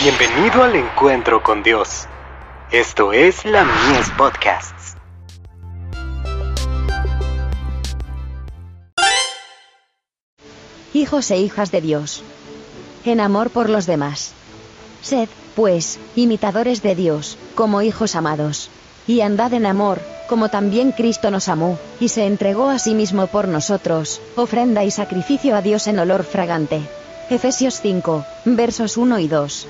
Bienvenido al encuentro con Dios. Esto es la Mies Podcasts. Hijos e hijas de Dios. En amor por los demás. Sed, pues, imitadores de Dios, como hijos amados. Y andad en amor, como también Cristo nos amó, y se entregó a sí mismo por nosotros, ofrenda y sacrificio a Dios en olor fragante. Efesios 5, versos 1 y 2.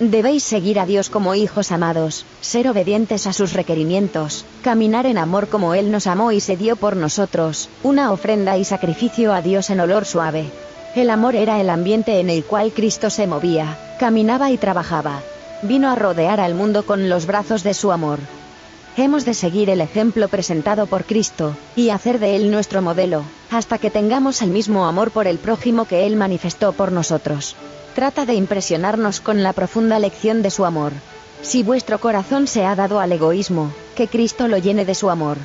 Debéis seguir a Dios como hijos amados, ser obedientes a sus requerimientos, caminar en amor como Él nos amó y se dio por nosotros, una ofrenda y sacrificio a Dios en olor suave. El amor era el ambiente en el cual Cristo se movía, caminaba y trabajaba. Vino a rodear al mundo con los brazos de su amor. Hemos de seguir el ejemplo presentado por Cristo, y hacer de Él nuestro modelo, hasta que tengamos el mismo amor por el prójimo que Él manifestó por nosotros trata de impresionarnos con la profunda lección de su amor. Si vuestro corazón se ha dado al egoísmo, que Cristo lo llene de su amor.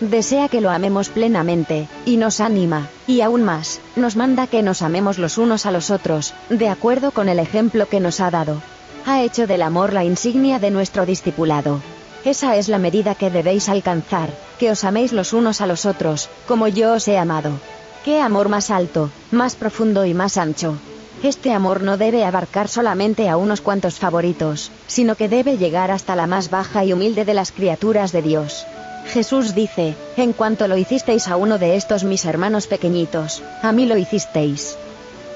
Desea que lo amemos plenamente, y nos anima, y aún más, nos manda que nos amemos los unos a los otros, de acuerdo con el ejemplo que nos ha dado. Ha hecho del amor la insignia de nuestro discipulado. Esa es la medida que debéis alcanzar, que os améis los unos a los otros, como yo os he amado. ¿Qué amor más alto, más profundo y más ancho? Este amor no debe abarcar solamente a unos cuantos favoritos, sino que debe llegar hasta la más baja y humilde de las criaturas de Dios. Jesús dice, en cuanto lo hicisteis a uno de estos mis hermanos pequeñitos, a mí lo hicisteis.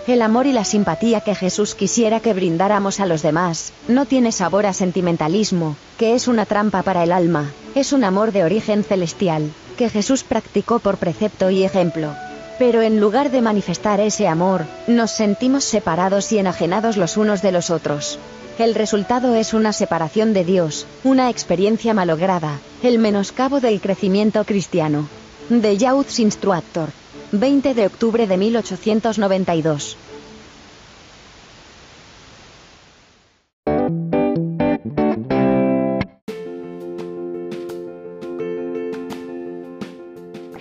El amor y la simpatía que Jesús quisiera que brindáramos a los demás, no tiene sabor a sentimentalismo, que es una trampa para el alma, es un amor de origen celestial, que Jesús practicó por precepto y ejemplo. Pero en lugar de manifestar ese amor, nos sentimos separados y enajenados los unos de los otros. El resultado es una separación de Dios, una experiencia malograda, el menoscabo del crecimiento cristiano. De Youth Instructor. 20 de octubre de 1892.